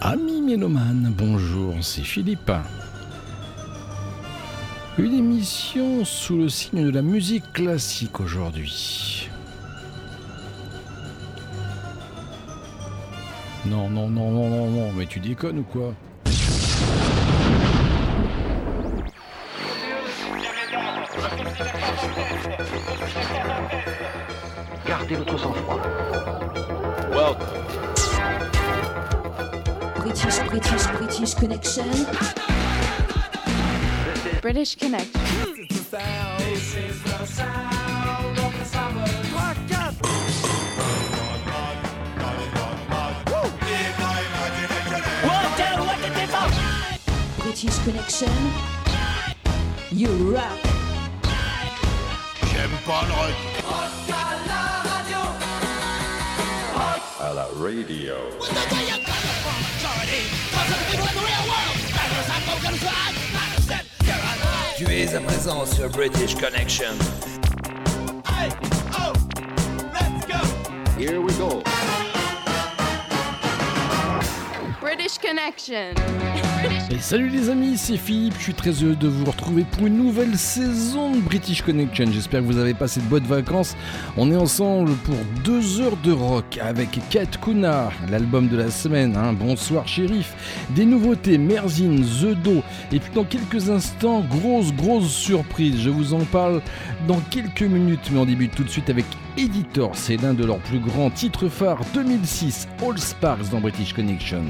Amis mélomanes, bonjour, c'est Philippe. Une émission sous le signe de la musique classique aujourd'hui. Non, non, non, non, non, non, mais tu déconnes ou quoi? Gardez votre sang-froid. British, British, British Connection. British Connection. British Connection. You rock. J'aime pas le rock. à la radio. Tu es à présent sur British Connection. Here we go. British Connection. Et salut les amis, c'est Philippe, je suis très heureux de vous retrouver pour une nouvelle saison de British Connection. J'espère que vous avez passé de bonnes vacances. On est ensemble pour deux heures de rock avec Kat Kuna, l'album de la semaine, hein. Bonsoir Shérif, des nouveautés, Merzine, The Do, et puis dans quelques instants, grosse grosse surprise, je vous en parle dans quelques minutes, mais on débute tout de suite avec Editor, c'est l'un de leurs plus grands titres phares 2006, All Sparks dans British Connection.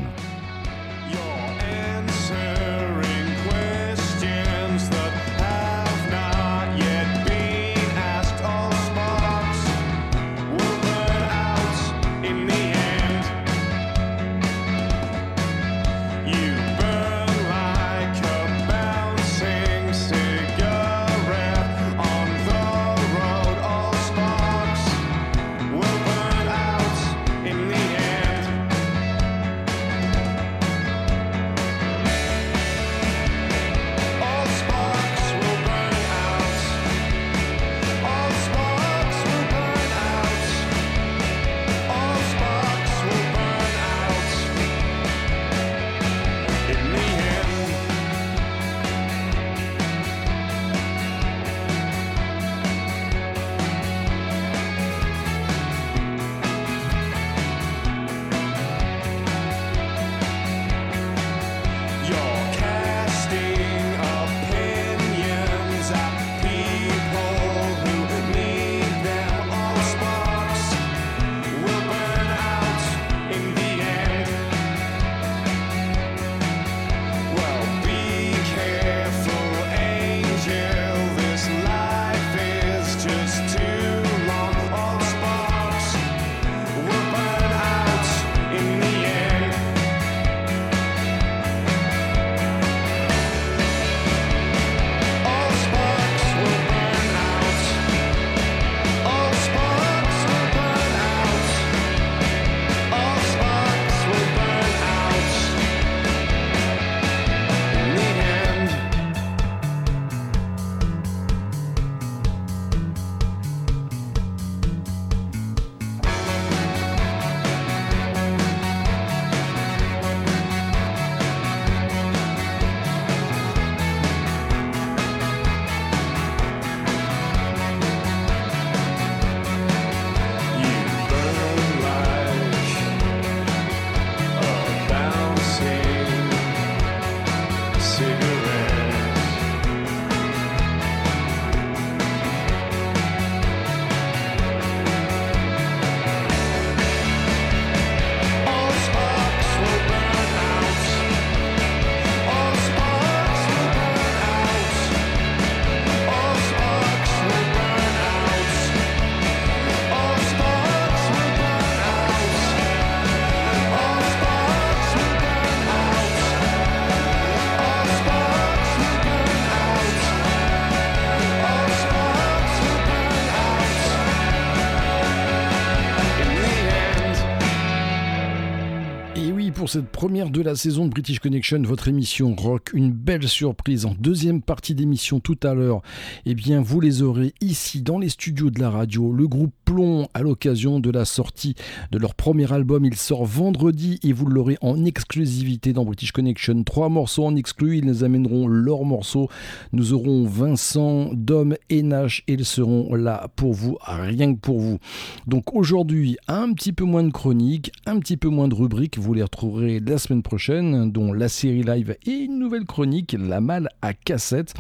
Première de la saison de British Connection, votre émission rock. Une belle surprise en deuxième partie d'émission tout à l'heure. Eh bien, vous les aurez ici dans les studios de la radio. Le groupe Plomb à l'occasion de la sortie de leur premier album. Il sort vendredi et vous l'aurez en exclusivité dans British Connection. Trois morceaux en exclu. Ils nous amèneront leurs morceaux. Nous aurons Vincent, Dom et Nash et ils seront là pour vous, rien que pour vous. Donc aujourd'hui, un petit peu moins de chroniques, un petit peu moins de rubriques. Vous les retrouverez la semaine prochaine, dont la série live et une nouvelle chronique, La Malle à cassette.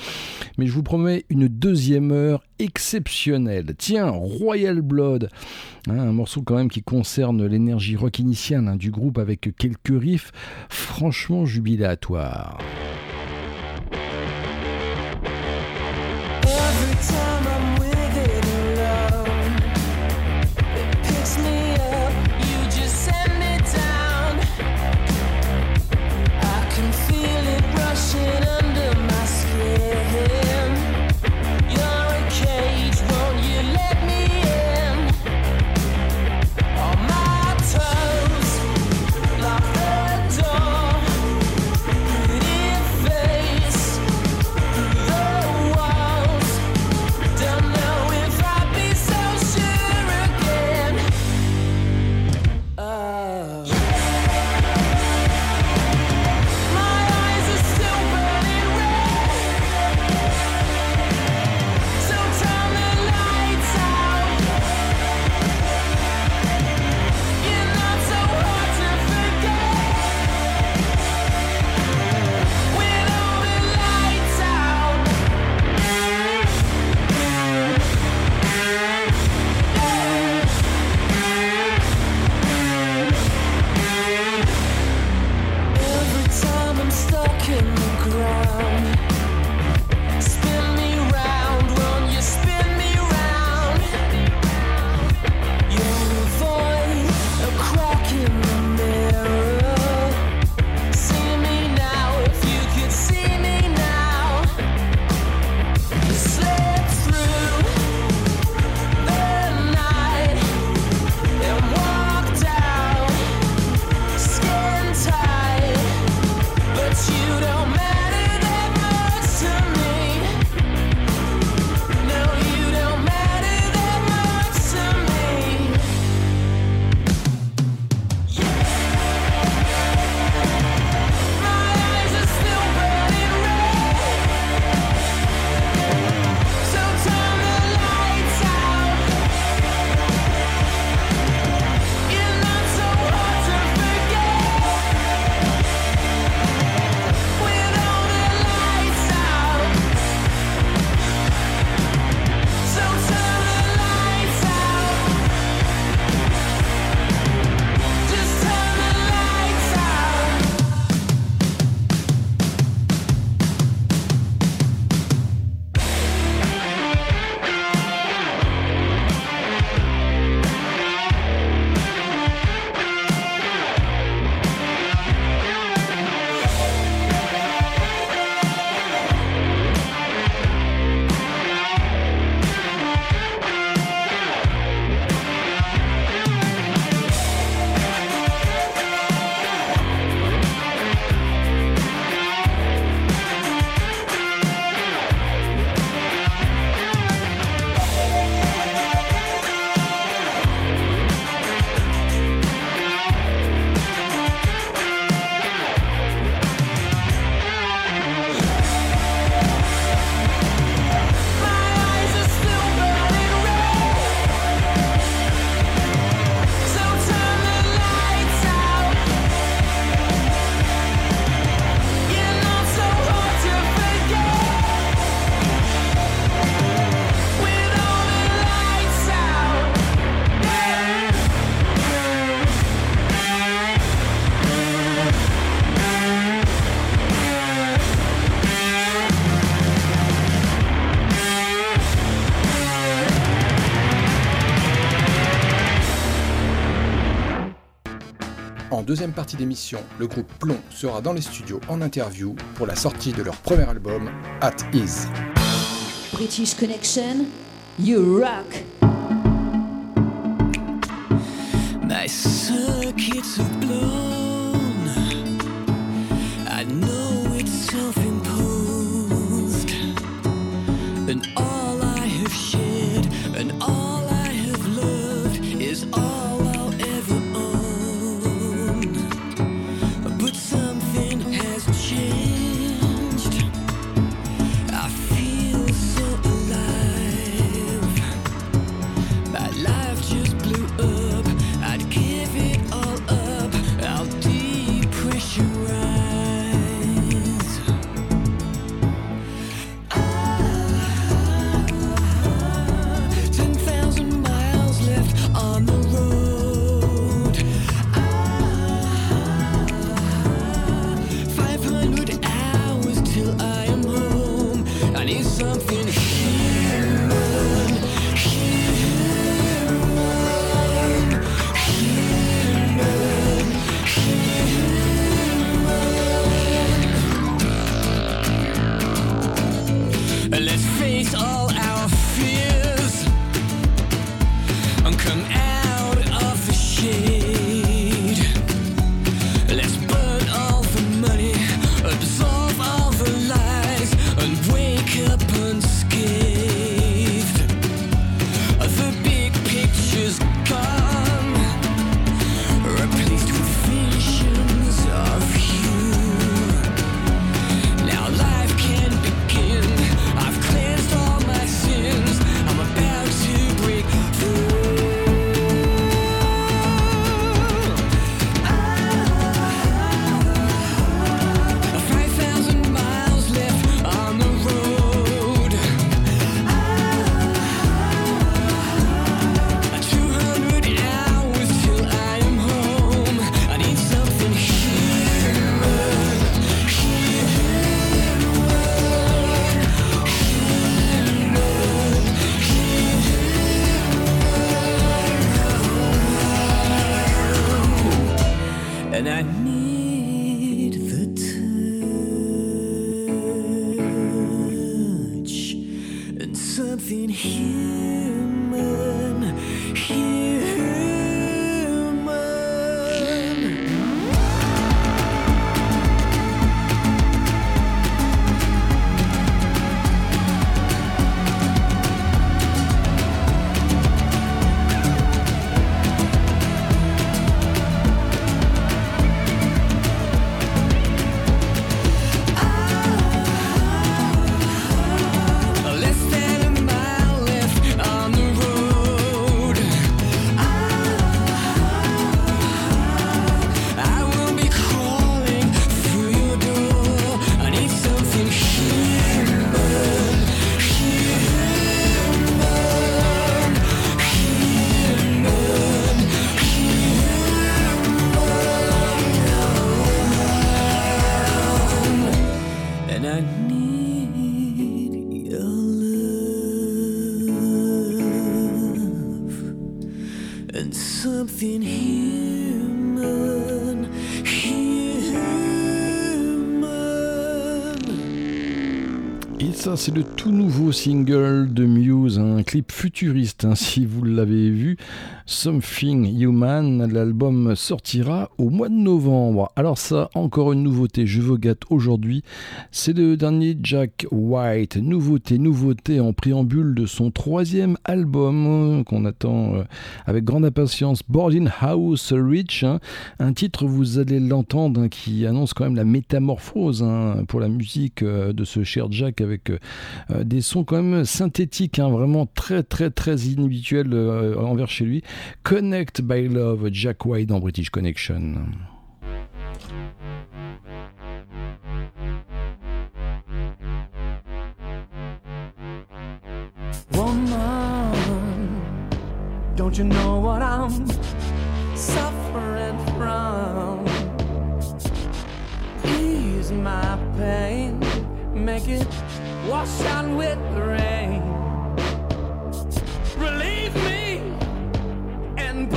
Mais je vous promets une deuxième heure exceptionnelle. Tiens, Royal Blood, hein, un morceau quand même qui concerne l'énergie rock initiale hein, du groupe avec quelques riffs franchement jubilatoires. Deuxième partie d'émission, le groupe Plomb sera dans les studios en interview pour la sortie de leur premier album, At Ease. British Connection, you rock. My c'est le tout nouveau single de Muse, un clip futuriste, hein, si vous l'avez vu. Something Human, l'album sortira au mois de novembre. Alors ça, encore une nouveauté, je vous gâte aujourd'hui, c'est le dernier Jack White. Nouveauté, nouveauté en préambule de son troisième album euh, qu'on attend euh, avec grande impatience, Boarding House Rich. hein. un titre, vous allez l'entendre, hein, qui annonce quand même la métamorphose hein, pour la musique euh, de ce cher Jack avec des sons quand même synthétiques, vraiment très très très inhabituels envers chez lui. Connect by Love, Jack White dans British Connection. Woman, don't you know what I'm suffering from? Ease my pain, make it wash out with the rain.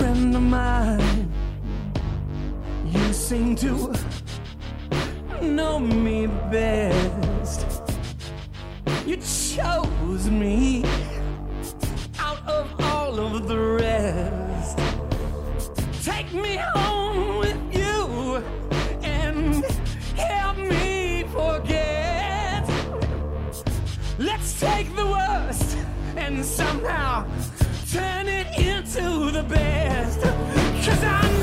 Friend of mine, you seem to know me best. You chose me out of all of the rest. Take me home with you and help me forget. Let's take the worst and somehow turn it into the best. Cause I'm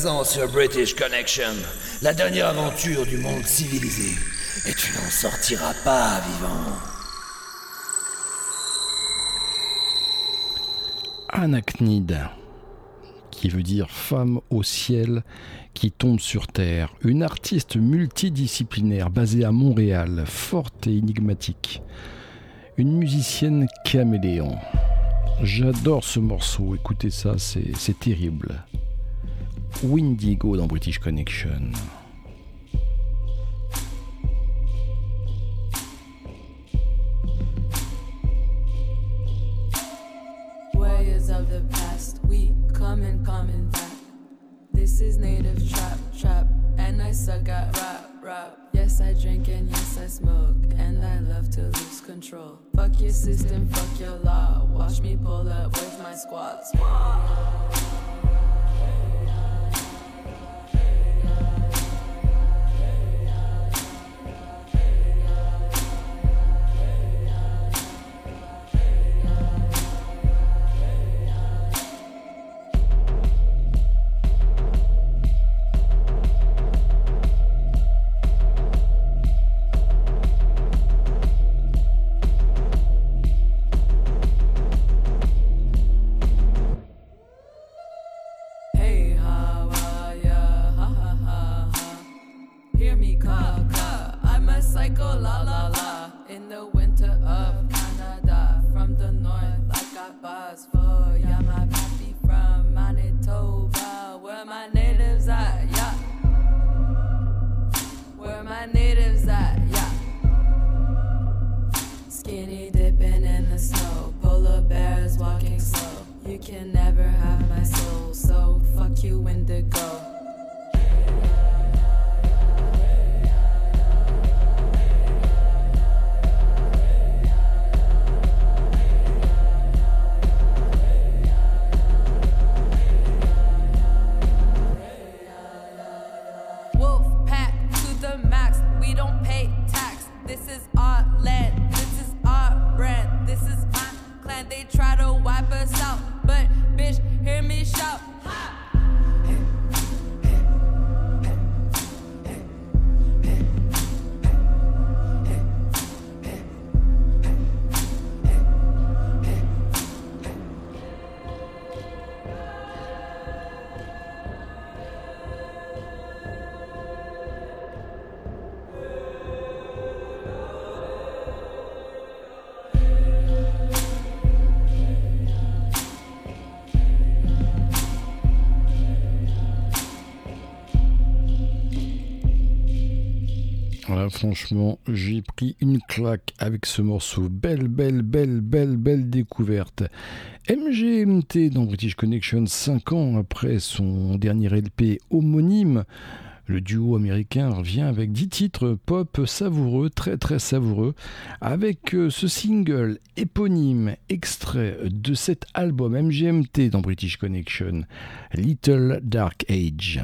présent sur British Connection, la dernière aventure du monde civilisé. Et tu n'en sortiras pas vivant. Anachnide, qui veut dire femme au ciel qui tombe sur terre, une artiste multidisciplinaire basée à Montréal, forte et énigmatique, une musicienne caméléon. J'adore ce morceau, écoutez ça, c'est terrible. Windigo dans British Connection. Warriors of the past, we coming, coming back. This is native trap, trap, and I suck at rap, rap. Yes, I drink and yes, I smoke, and I love to lose control. Fuck your system, fuck your law. Watch me pull up with my squad. squad. Franchement, j'ai pris une claque avec ce morceau. Belle, belle, belle, belle, belle découverte. MGMT dans British Connection, 5 ans après son dernier LP homonyme. Le duo américain revient avec 10 titres pop savoureux, très très savoureux, avec euh, ce single éponyme extrait de cet album MGMT dans British Connection, Little Dark Age.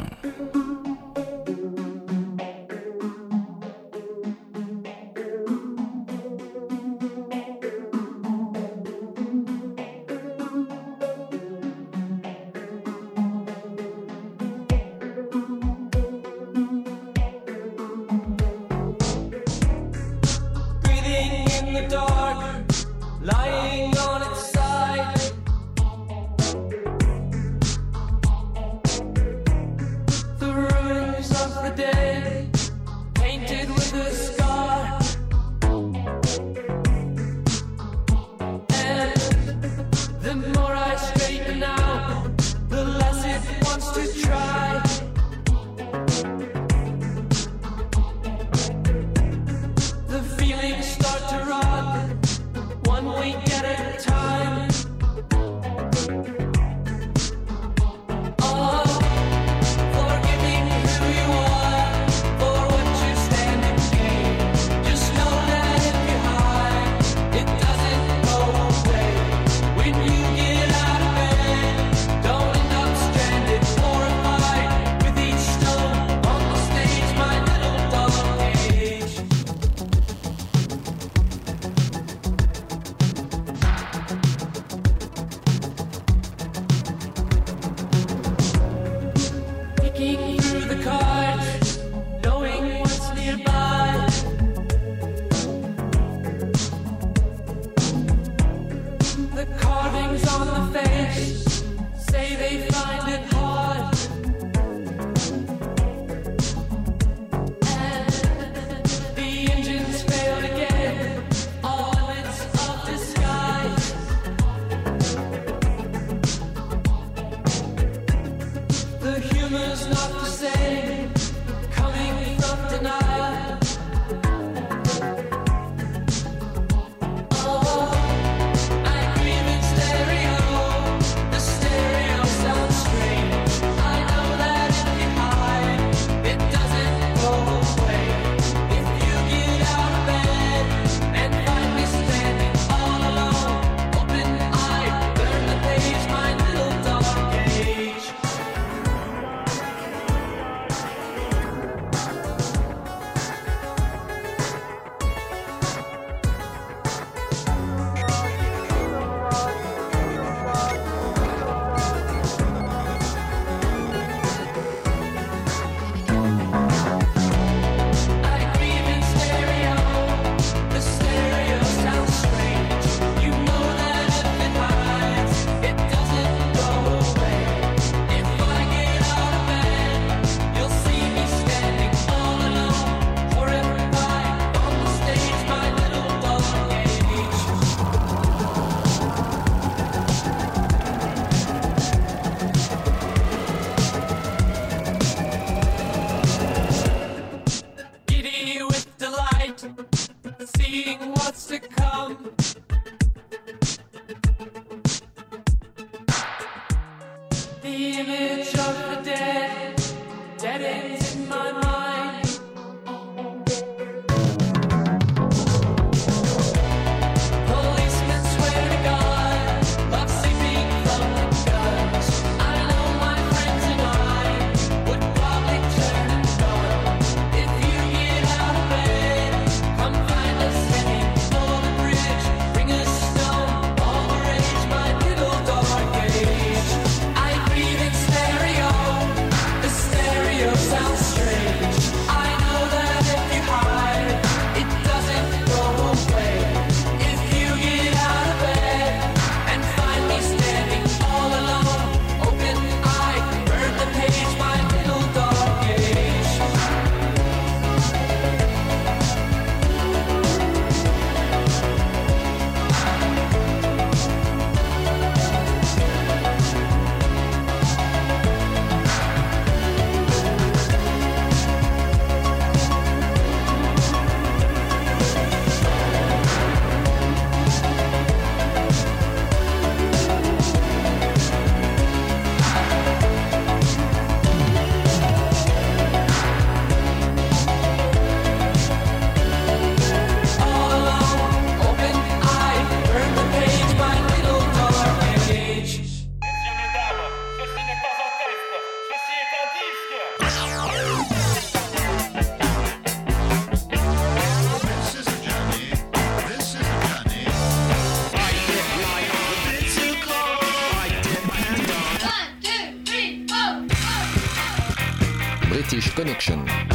Connection.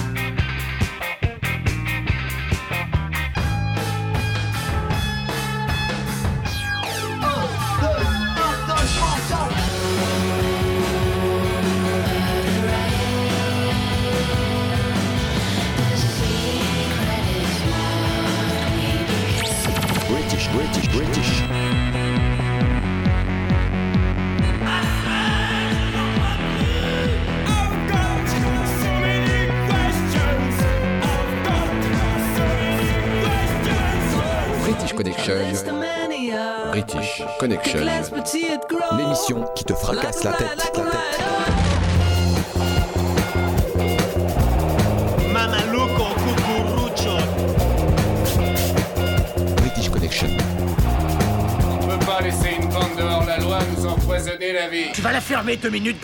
Deux minutes,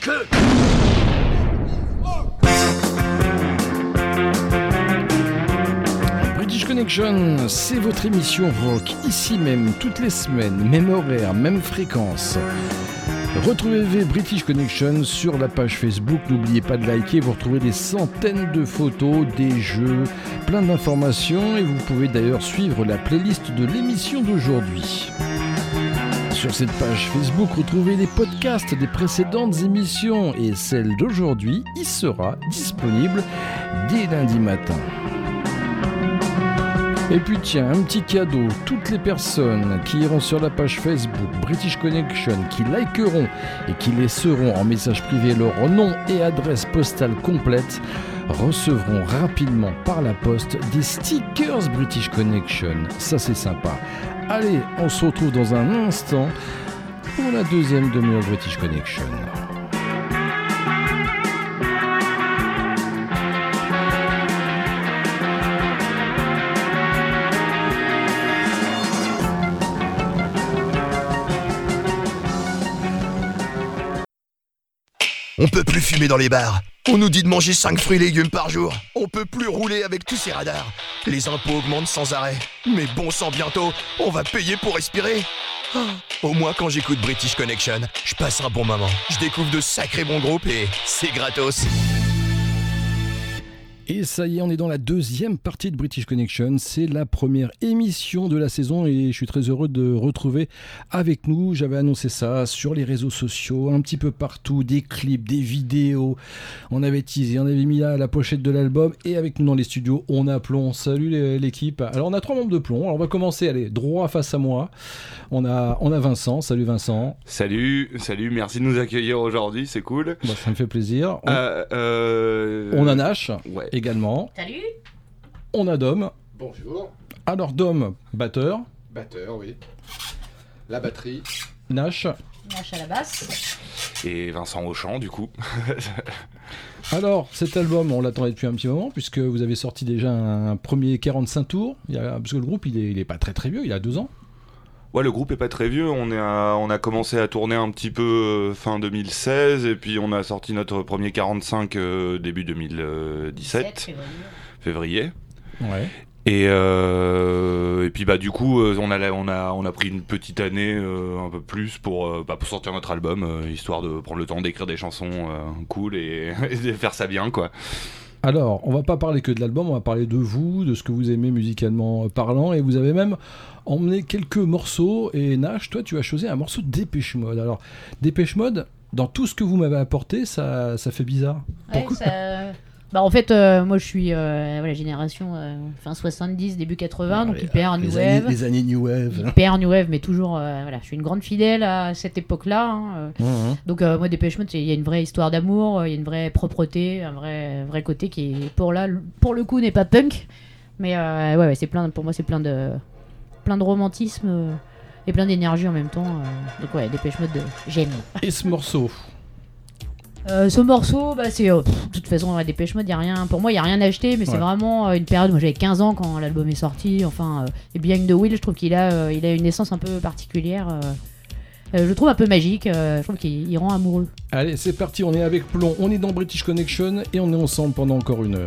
queue British Connection, c'est votre émission rock, ici même, toutes les semaines, même horaire, même fréquence. Retrouvez British Connection sur la page Facebook, n'oubliez pas de liker, vous retrouvez des centaines de photos, des jeux, plein d'informations et vous pouvez d'ailleurs suivre la playlist de l'émission d'aujourd'hui. Sur cette page Facebook, retrouvez les podcasts des précédentes émissions et celle d'aujourd'hui y sera disponible dès lundi matin. Et puis tiens, un petit cadeau, toutes les personnes qui iront sur la page Facebook British Connection, qui likeront et qui laisseront en message privé leur nom et adresse postale complète, recevront rapidement par la poste des stickers British Connection. Ça c'est sympa. Allez, on se retrouve dans un instant pour la deuxième demi-heure British Connection. On peut plus fumer dans les bars. On nous dit de manger 5 fruits et légumes par jour. On peut plus rouler avec tous ces radars. Les impôts augmentent sans arrêt. Mais bon sang bientôt, on va payer pour respirer. Ah, Au moins quand j'écoute British Connection, je passe un bon moment. Je découvre de sacrés bons groupes et c'est gratos. Et ça y est, on est dans la deuxième partie de British Connection. C'est la première émission de la saison et je suis très heureux de retrouver avec nous. J'avais annoncé ça sur les réseaux sociaux, un petit peu partout, des clips, des vidéos. On avait teasé, on avait mis là la pochette de l'album et avec nous dans les studios, on a Plomb. Salut l'équipe. Alors on a trois membres de Plomb. Alors on va commencer, allez, droit face à moi. On a, on a Vincent. Salut Vincent. Salut, salut, merci de nous accueillir aujourd'hui, c'est cool. Bah, ça me fait plaisir. On, Euh, euh, on a Nash Ouais. Également. Salut On a Dom. Bonjour. Alors Dom, batteur. Batteur, oui. La batterie. Nash. Nash à la basse. Et Vincent Auchan, du coup. Alors, cet album, on l'attendait depuis un petit moment, puisque vous avez sorti déjà un premier 45 tours. Il y a- parce que le groupe, il est, il est pas très très vieux, il a deux ans. Ouais, le groupe est pas très vieux. On, est à- on a commencé à tourner un petit peu euh, fin 2016 et puis on a sorti notre premier 45 euh, début 2017, février. Ouais. Et, euh, et puis bah du coup on a on a on a pris une petite année euh, un peu plus pour euh, bah, pour sortir notre album euh, histoire de prendre le temps d'écrire des chansons euh, cool et, et de faire ça bien quoi. Alors, on va pas parler que de l'album, on va parler de vous, de ce que vous aimez musicalement parlant, et vous avez même emmené quelques morceaux. Et Nash, toi, tu as choisi un morceau de Dépêche Mode. Alors, Dépêche Mode, dans tout ce que vous m'avez apporté, ça, ça fait bizarre. Ouais, ça- Bah, en fait, euh, moi je suis euh, voilà, génération euh, fin 70, début 80, donc hyper New les Wave. Années, les années New Wave. Hyper New Wave, mais toujours, euh, voilà, je suis une grande fidèle à cette époque-là. hein, euh. Mhm. Donc, euh, moi, Dépêche Mode, il y a une vraie histoire d'amour, euh, il y a une vraie propreté, un vrai, vrai côté qui, pour, là, pour le coup, n'est pas punk. Mais euh, ouais, ouais, c'est plein, pour moi, c'est plein de, plein de romantisme euh, et plein d'énergie en même temps. euh. donc, ouais, Dépêche Mode, j'aime. Et ce morceau? Euh, ce morceau, bah, c'est. euh, pff, de toute façon, ouais, Dépêche Mode, y a rien. Pour moi, il n'y a rien à acheter, mais c'est Ouais. vraiment euh, une période. Moi, j'avais 15 ans quand l'album est sorti. Enfin, euh, et Behind the Wheel, je trouve qu'il a, euh, il a une essence un peu particulière. euh, euh, je le trouve un peu magique. euh, je trouve qu'il il rend amoureux. Allez, c'est parti, on est avec Plomb, on est dans British Connection, et on est ensemble pendant encore une heure.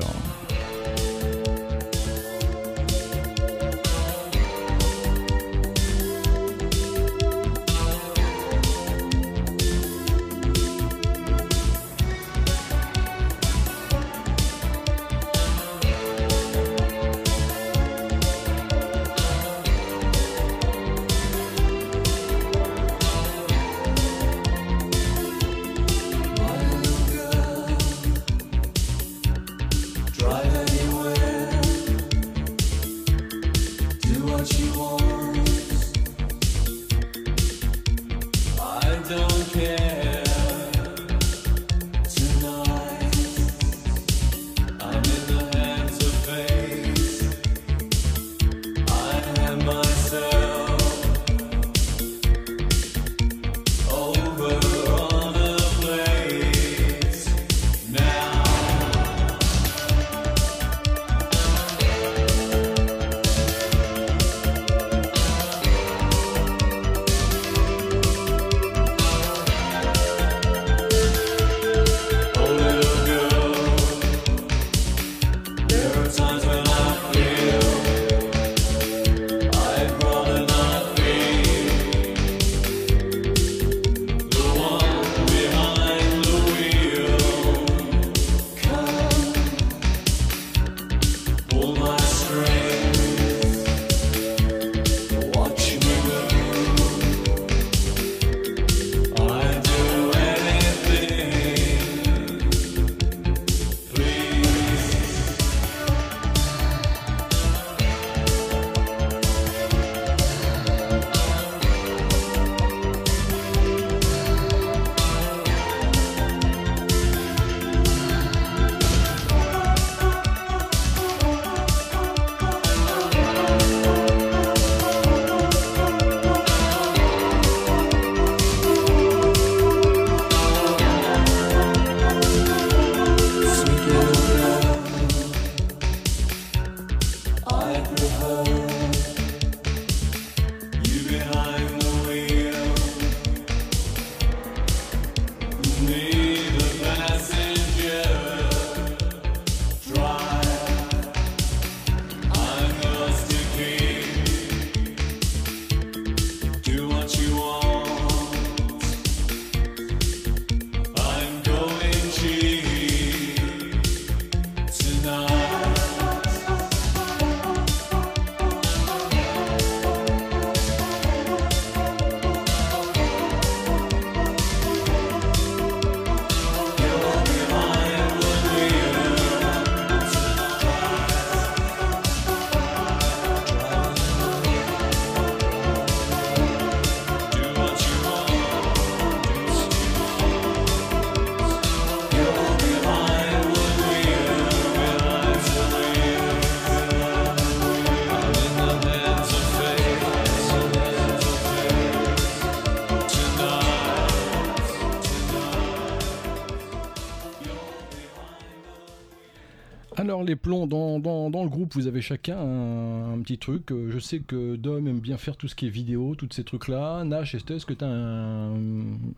Les plombs dans, dans, le groupe, vous avez chacun un, petit truc. Euh, Je sais que Dom aime bien faire tout ce qui est vidéo, tous ces trucs-là. Nash, est-ce que tu un,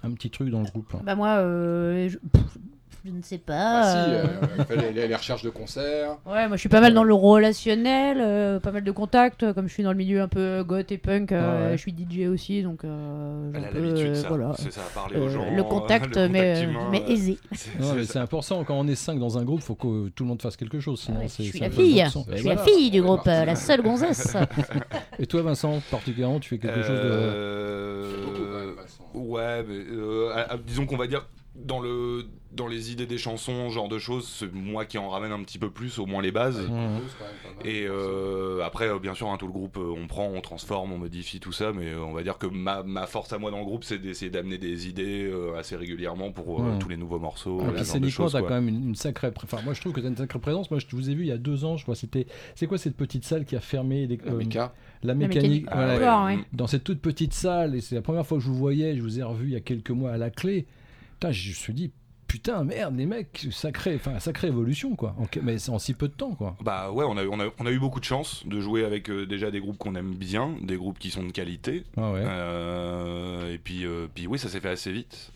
un petit truc dans le groupe Bah moi, euh, je ne sais pas. Ah, si, euh, euh, les, les- recherches de concerts. Ouais, moi je suis pas mal dans le relationnel, euh, pas mal de contacts, euh, comme je suis dans le milieu un peu goth et punk, euh, Ah ouais. je suis DJ aussi, donc euh, Elle a l'habitude, ça. voilà. C'est ça, parler aux Euh, gens, le contact, le mais, contact humain, mais aisé. c'est- Non, c'est mais ça. c'est important quand on est 5 dans un groupe, faut que tout le monde fasse quelque chose. Sinon, Ouais, c'est- je suis la fille, je suis la fille du groupe, la seule gonzesse. Et toi, Vincent, particulièrement, tu fais quelque chose de. Euh, Ouais, mais, euh, à- à- disons qu'on va dire dans le dans les idées des chansons, ce genre de choses, c'est moi qui en ramène un petit peu plus, au moins les bases. Et euh, après, euh, bien sûr, hein, tout le groupe, euh, on prend, on transforme, on modifie tout ça, mais on va dire que ma, ma force à moi dans le groupe, c'est d'essayer d'amener des idées euh, assez régulièrement pour euh, Ouais. tous les nouveaux morceaux. Ah, scéniquement, choses, t'as quand même une, une sacrée. Enfin, moi, je trouve que t'as une sacrée présence. Moi, je vous ai vu il y a deux ans, je crois. C'était. C'est quoi cette petite salle qui a fermé les, La méca. La La mécanique. voilà. comptoir, ouais. Dans cette toute petite salle, et c'est la première fois que je vous voyais. Je vous ai revu il y a quelques mois à la clé. Putain, je me suis dit. Putain, merde, les mecs, sacrée, enfin, sacrée évolution, quoi. En- mais c'est en si peu de temps, quoi. Bah ouais, on a, eu- on, a, on a eu beaucoup de chance de jouer avec euh, déjà des groupes qu'on aime bien, des groupes qui sont de qualité. Ah ouais. Euh, et puis, euh, puis oui, ça s'est fait assez vite.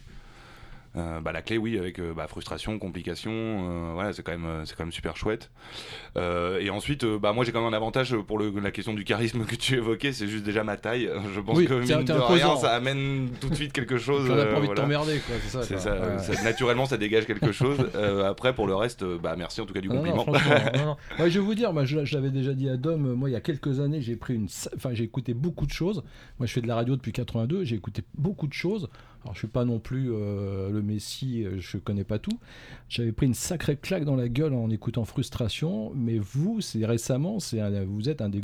Euh, bah, la clé, oui, avec euh, bah, frustration, complication, euh, voilà, c'est quand même, c'est quand même super chouette. Et ensuite, bah moi j'ai quand même un avantage pour le, la question du charisme que tu évoquais, c'est juste déjà ma taille. Je pense Oui, que mine de rien, ça amène tout de suite quelque chose. J'en ai pas envie de t'emmerder, quoi, c'est ça, C'est quoi. ça, Ouais. ça- naturellement, ça dégage quelque chose. Après, pour le reste, bah merci en tout cas du Ah non, compliment. franchement, non, non. Ouais, je vais vous dire, moi, je, je l'avais déjà dit à Dom, moi, il y a quelques années, j'ai pris une, enfin, j'ai écouté beaucoup de choses. Moi, je fais de la radio depuis 82, j'ai écouté beaucoup de choses. Alors, je suis pas non plus euh, le Messi, euh, je connais pas tout. J'avais pris une sacrée claque dans la gueule en écoutant Frustration, mais vous, c'est récemment, c'est vous êtes un des,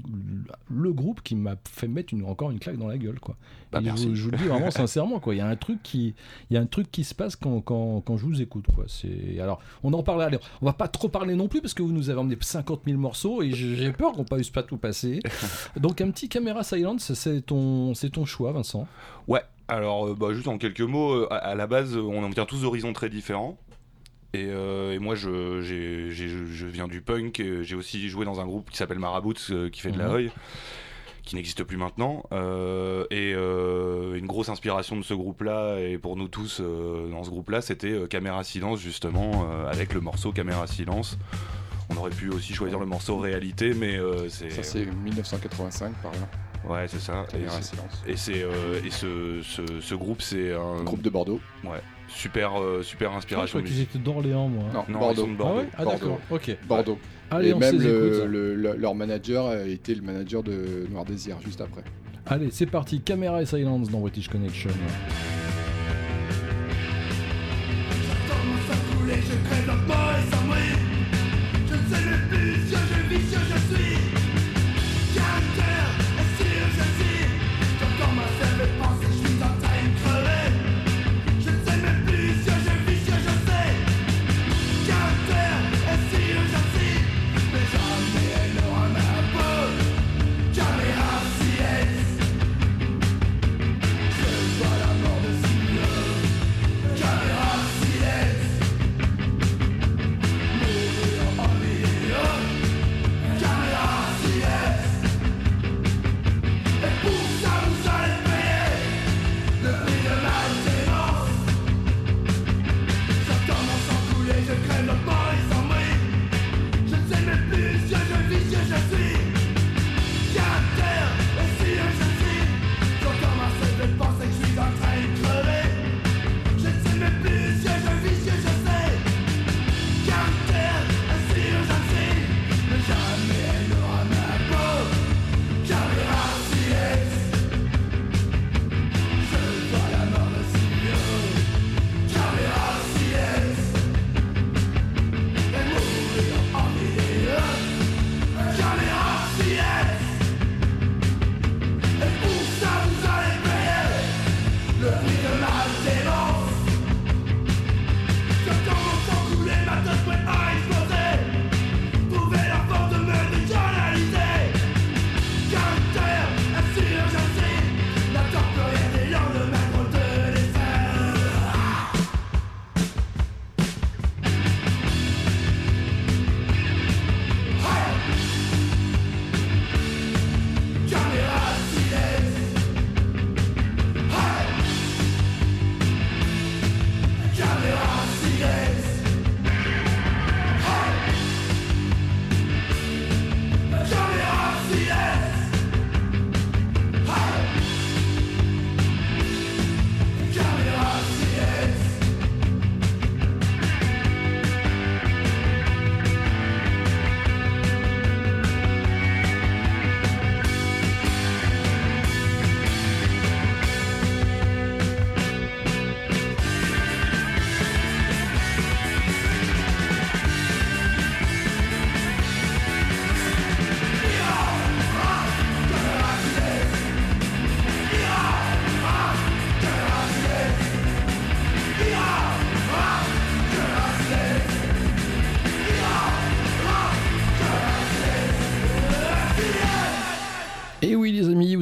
le groupe qui m'a fait mettre une, encore une claque dans la gueule, quoi. Bah, je, vous, je vous le dis vraiment sincèrement, quoi. Il y a un truc qui, il y a un truc qui se passe quand, quand, quand je vous écoute, quoi. C'est alors, on en parlera. allez, on va pas trop parler non plus parce que vous nous avez emmené 50 000 morceaux et j'ai j'ai peur qu'on ne puisse pas tout passer. Donc un petit caméra silence, c'est ton, c'est ton choix, Vincent. Ouais, alors euh, bah, juste en quelques mots, euh, à, à la base, euh, on en vient tous d'horizons très différents. Et, euh, et moi, je, viens du punk. J'ai aussi joué dans un groupe qui s'appelle Marabouts, euh, qui fait de la Mhm. oi, qui n'existe plus maintenant. Euh, et euh, une grosse inspiration de ce groupe-là, et pour nous tous dans ce groupe-là, c'était Caméra Silence, justement, avec le morceau Caméra Silence. On aurait pu aussi choisir le morceau Réalité, mais c'est. Ça, c'est 1985 par là. Ouais, c'est ça. Et Caméra c'est- Silence. Et, c'est, euh, et ce, ce, ce groupe, c'est un Groupe de Bordeaux. Ouais, super, euh, super Ah, je inspiration. crois qu'ils étaient d'Orléans, moi. Non, Non, Bordeaux. ils sont de Bordeaux. Ah ouais? Ah, d'accord, ok. Bordeaux. Allez, Et on même le- écoute. le- le- leur manager a été le manager de Noir Désir juste après. Allez, c'est parti. Caméra et silence dans British Connection. je crève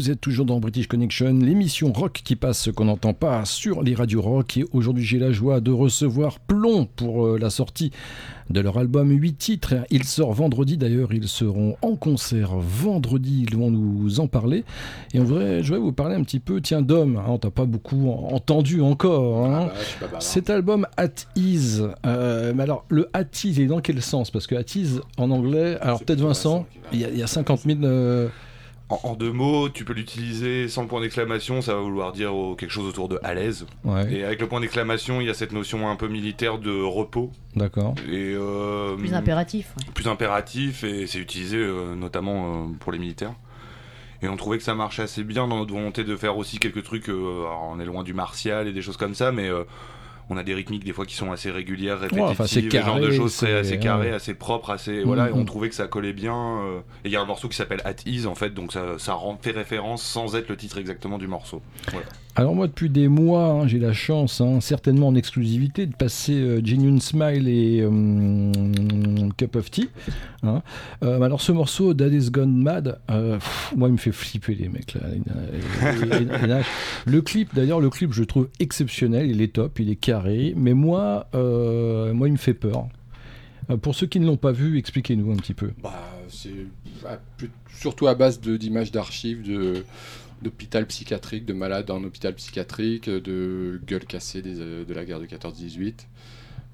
vous êtes toujours dans British Connection, l'émission rock qui passe ce qu'on n'entend pas sur les radios rock. Et aujourd'hui, j'ai la joie de recevoir Plomb pour euh, la sortie de leur album 8 titres. Il sort vendredi d'ailleurs, ils seront en concert vendredi, ils vont nous en parler. Et en vrai, je vais vous parler un petit peu, tiens, Dom, hein, on t'a pas beaucoup en- entendu encore. hein. Ah bah, pas bavard. Cet album At Ease, euh, mais alors le At Ease, est dans quel sens? Parce que At Ease en anglais, alors peut-être Vincent, il y, a- il y a 50 000. euh, En, en deux mots, tu peux l'utiliser sans le point d'exclamation, ça va vouloir dire oh, quelque chose autour de à l'aise. Ouais. Et avec le point d'exclamation, il y a cette notion un peu militaire de repos. D'accord. Et euh, Plus impératif. ouais. plus impératif et c'est utilisé euh, notamment euh, pour les militaires. Et on trouvait que ça marchait assez bien dans notre volonté de faire aussi quelques trucs. euh, alors on est loin du martial et des choses comme ça, mais euh, on a des rythmiques des fois qui sont assez régulières, répétitives, Ouais, enfin, genre de choses très assez carré, ouais. assez propre, assez voilà. Et on Mhm. trouvait que ça collait bien. euh, et il y a un morceau qui s'appelle At Ease en fait, donc ça, ça rend- fait référence sans être le titre exactement du morceau. Voilà. Alors moi depuis des mois, hein, j'ai la chance, hein, certainement en exclusivité, de passer euh, Genuine Smile et euh, Cup of Tea. hein. Euh, alors ce morceau Daddy's Gone Mad, euh, moi il me fait flipper les mecs là. Le clip d'ailleurs, le clip je le trouve exceptionnel, il est top, il est carré, mais moi, moi il me fait peur. Pour ceux qui ne l'ont pas vu, expliquez-nous un petit peu. Bah, c'est surtout à base d'images d'archives de d'hôpital psychiatrique, de malades en hôpital psychiatrique, de gueules cassées euh, de la guerre de 14-18.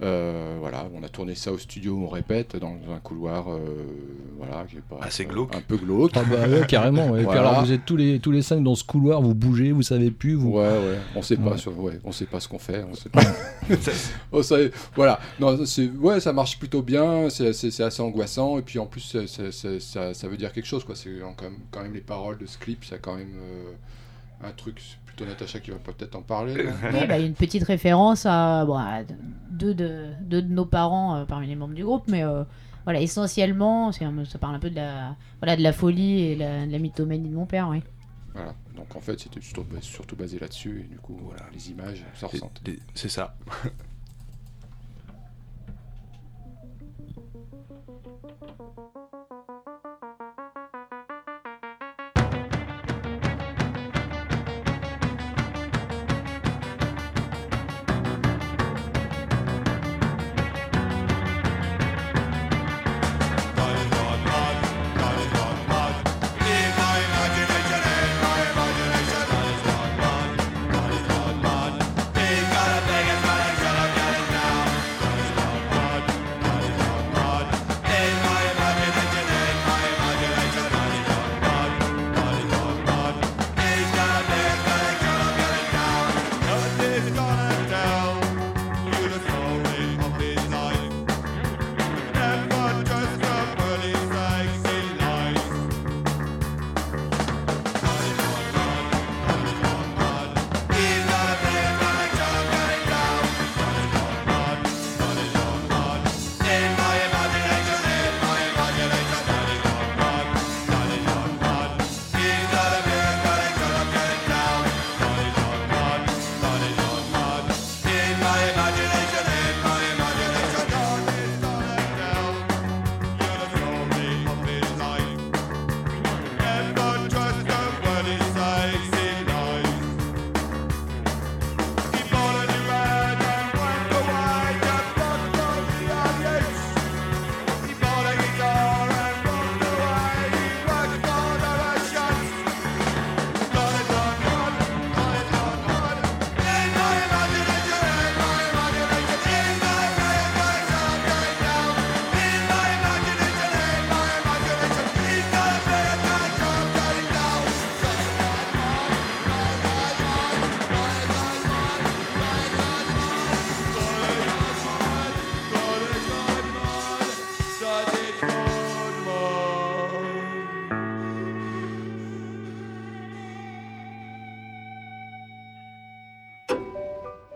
Euh, voilà, on a tourné ça au studio, on répète, dans un couloir, euh, voilà, qui est pas Assez glauque. un peu glauque. Ah bah ouais, carrément. ouais. Et puis alors vous êtes tous les tous les cinq dans ce couloir, vous bougez, vous savez plus, vous. Ouais, ouais, on sait pas, Ouais. sur- ouais, on sait pas ce qu'on fait, on sait pas. On sait- voilà, non, c'est, ouais, ça marche plutôt bien, c'est, c'est- c'est assez angoissant, et puis en plus, ça, ça veut dire quelque chose, quoi. C'est quand même, quand même les paroles de ce clip, c'est quand même euh, un truc, plutôt Natacha qui va peut-être en parler. Oui, bah, il y a une petite référence à, bon, à deux, de, deux de nos parents euh, parmi les membres du groupe, mais euh, voilà, essentiellement, un- ça parle un peu de la, voilà, de la folie et la, de la mythomanie de mon père, oui. Voilà, donc en fait, c'était surtout, surtout basé là-dessus, et du coup, voilà, les images, ça C'est ça.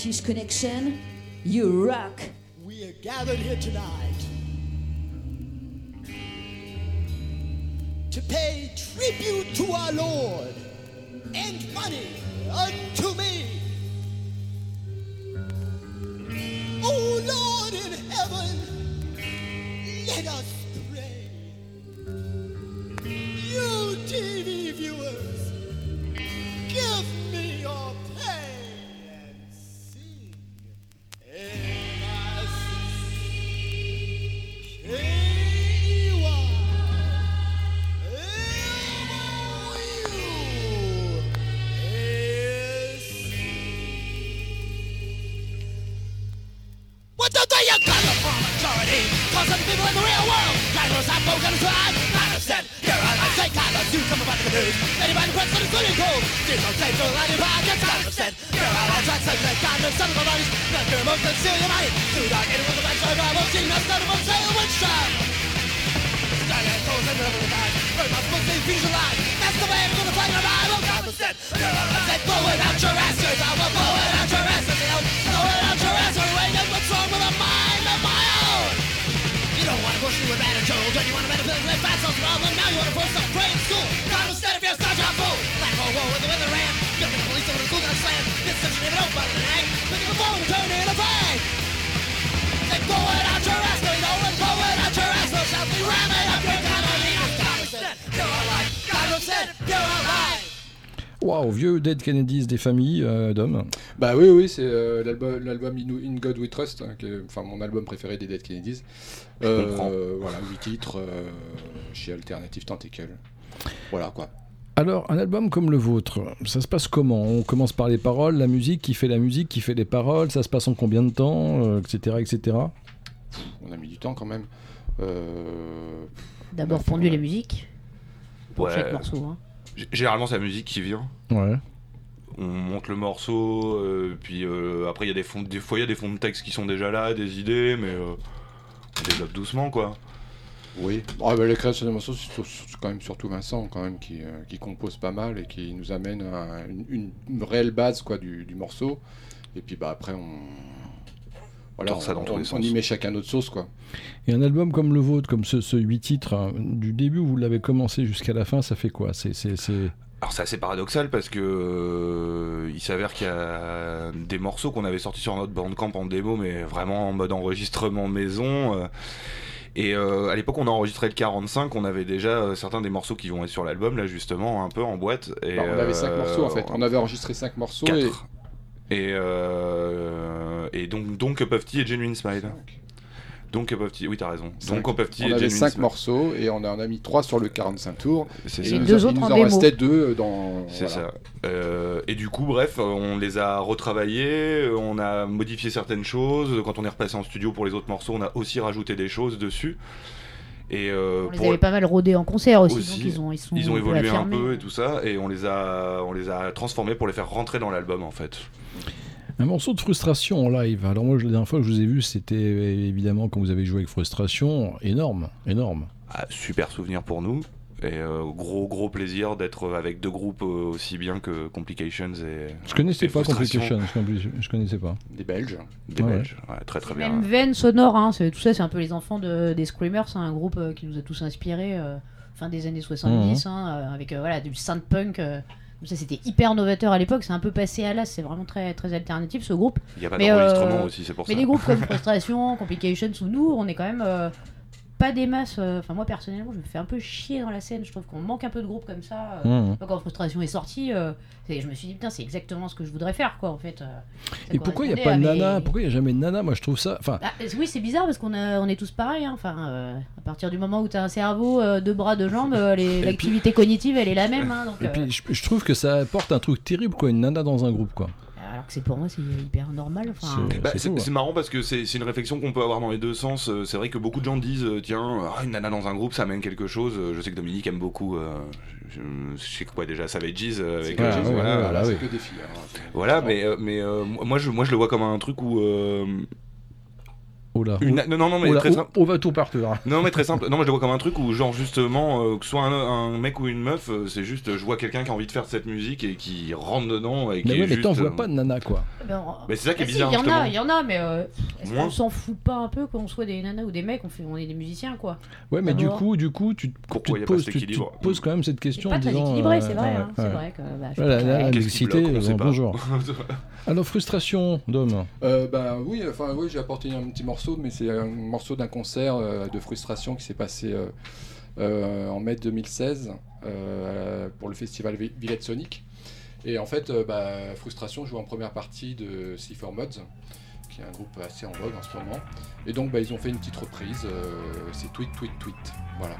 British Connection, you rock. We are gathered here tonight to pay tribute to our Lord and money unto me. Oh Lord in heaven, let us for the swimming pool. Deep on stage, all out your pockets, got them set. There are all tracks, and they got them set. Bodies, not your most your mind. Too dark. It was a bad so I won't see no start of a sail with sham. Giant holes in the middle of. Very much must be visualized. That's the way I'm gonna play your mind. Well, got them set. There are all tracks, blowing out your ass. girl. I will blow out your ass. Blow it out your ass. Wait, what's wrong with a mind of my own? to push you with better Don't you want a better build with fast souls problem, now you want to force the brain school. God will stand if you're such a fool. Lack of war with the weather ran. You're police over the school got slammed. This section even open an egg. Pick up a phone and turn it away. They blow it out your ass, they know it, blow it out your ass. They'll shout, ram it up your economy. God will stand, you're alive. God will stand, you're alive. Waouh, vieux Dead Kennedys des familles euh, d'hommes. Bah oui, oui, c'est euh, l'album, l'album In, In God We Trust, hein, qui est, enfin mon album préféré des Dead Kennedys. Euh, voilà, 8 titres euh, chez Alternative Tentacle. Voilà quoi. Alors, un album comme le vôtre, ça se passe comment? On commence par les paroles, la musique, qui fait la musique, qui fait les paroles, ça se passe en combien de temps, euh, etc., etc. On a mis du temps quand même. Euh, D'abord pondu les musiques. Pour Ouais. chaque morceau. Hein. Généralement, c'est la musique qui vient. Ouais. On monte le morceau, euh, puis euh, après, il y a des, fonds, des fois, il y a des fonds de texte qui sont déjà là, des idées, mais euh, on développe doucement, quoi. Oui, Ah, bah, les créations de morceaux, c'est quand même surtout Vincent quand même qui, euh, qui compose pas mal et qui nous amène à une, une réelle base quoi du, du morceau. Et puis bah après on voilà, Tord ça dans on, tous les on- sens. on y met chacun notre sauce quoi. Et un album comme le vôtre, comme ce, ce 8 titres, hein, du début où vous l'avez commencé jusqu'à la fin, ça fait quoi? C'est c'est- c'est- Alors c'est assez paradoxal parce que euh, il s'avère qu'il y a des morceaux qu'on avait sortis sur notre bandcamp en démo, mais vraiment en mode enregistrement maison. euh, et euh, à l'époque, on a enregistré le 45, on avait déjà euh, certains des morceaux qui vont être sur l'album, là justement, un peu en boîte. Et, Bah, on avait cinq euh, morceaux en fait. On avait enregistré cinq morceaux et Quatre. Et, euh, et donc, donc Tea et Genuine Smile. Donc Tea, oui t'as raison. cinq. Donc Cup of Tea on et avait Genuine 5 Smile. morceaux et on en a mis 3 sur le 45 tours. C'est et ça. il nous, deux il autres nous en en restait deux dans. C'est voilà. ça. Euh, et du coup, bref, on les a retravaillés, on a modifié certaines choses. Quand on est repassé en studio pour les autres morceaux, on a aussi rajouté des choses dessus. Et euh, On les pour- avait pas mal rodés en concert aussi, aussi, donc ils ont, ils sont ils ont évolué un peu et tout ça, et on les a, on les a transformés pour les faire rentrer dans l'album en fait. Un morceau de frustration en live. Alors moi, la dernière fois que je vous ai vu, c'était euh, évidemment quand vous avez joué avec frustration, énorme, énorme. Ah, super souvenir pour nous. Et euh, gros gros plaisir d'être avec deux groupes euh, aussi bien que Complications et. Je connaissais et pas. Complications, je connaissais pas. Des Belges. Des Ouais. Belges, ouais, très très bien. Même veine sonore, hein, tout ça, c'est un peu les enfants de, des Screamers, hein, un groupe euh, qui nous a tous inspirés euh, fin des années 70, Mhm. hein, euh, avec euh, voilà, du synth-punk. euh, ça, c'était hyper novateur à l'époque, c'est un peu passé à l'as, c'est vraiment très, très alternatif ce groupe. Il y a pas Mais, d'enregistrement euh, aussi, c'est pour Mais ça. des groupes comme Frustration, Complications ou nous, on est quand même euh, pas des masses. euh, Enfin, moi personnellement, je me fais un peu chier dans la scène. Je trouve qu'on manque un peu de groupes comme ça. euh, Mhm. Quand Frustration est sorti, euh, je me suis dit, putain, c'est exactement ce que je voudrais faire, quoi, en fait. Et pourquoi il n'y a pas de mes- nana? Pourquoi il n'y a jamais de nana? Moi, je trouve ça. Enfin, ah, oui, c'est bizarre parce qu'on a- on est tous pareils. hein. Enfin, euh, à partir du moment où tu as un cerveau, euh, deux bras, deux jambes, euh, l'activité cognitive, elle est la même. hein, donc, et puis je, je trouve que ça apporte un truc terrible, quoi, une nana dans un groupe, quoi. C'est pour moi, c'est hyper normal. Enfin, Bah, c'est c'est marrant parce que c'est c'est une réflexion qu'on peut avoir dans les deux sens. Euh, C'est vrai que beaucoup de gens disent euh, tiens, ah, une nana dans un groupe ça amène quelque chose. Euh, Je sais que Dominique aime beaucoup. euh, je, je sais quoi déjà Savages euh, avec euh, ouais, voilà, ouais, Voilà, oui. c'est que des filles. hein. Voilà, mais, mais euh, moi, je, moi je le vois comme un truc où. euh, Oh. Une- non, non, non, mais Oh très on- simple. On va tout par terre. Non mais très simple. Non, moi je le vois comme un truc où genre justement euh, que ce soit un, un mec ou une meuf, euh, c'est juste je vois quelqu'un qui a envie de faire cette musique et qui rentre dedans et qui Mais est ouais, mais juste, t'en vois euh, pas de nana quoi. Ben, Mais c'est ça qui est Ah bizarre Il y en a, il y en a, mais euh, est-ce Moins. qu'on s'en fout pas un peu qu'on soit des nanas ou des mecs? On, fait, on est des musiciens quoi. Ouais, mais du D'abord. coup, du coup, tu, te pas poses, tu, tu quand même cette question. pas très disant, équilibré, c'est vrai, hein, c'est vrai que, bah, Voilà, pas, la pas. bonjour. Alors, frustration, Dom. Euh, bah oui, enfin oui, j'ai apporté un petit morceau, mais c'est un morceau d'un concert euh, de frustration qui s'est passé euh, euh, en mai 2016 euh, pour le festival Vi- Villette Sonic. Et en fait, bah, frustration joue en première partie de C4 Mods, qui est un groupe assez en vogue en ce moment. Et donc, bah, ils ont fait une petite reprise. c'est Tweet, Tweet, Tweet. Voilà.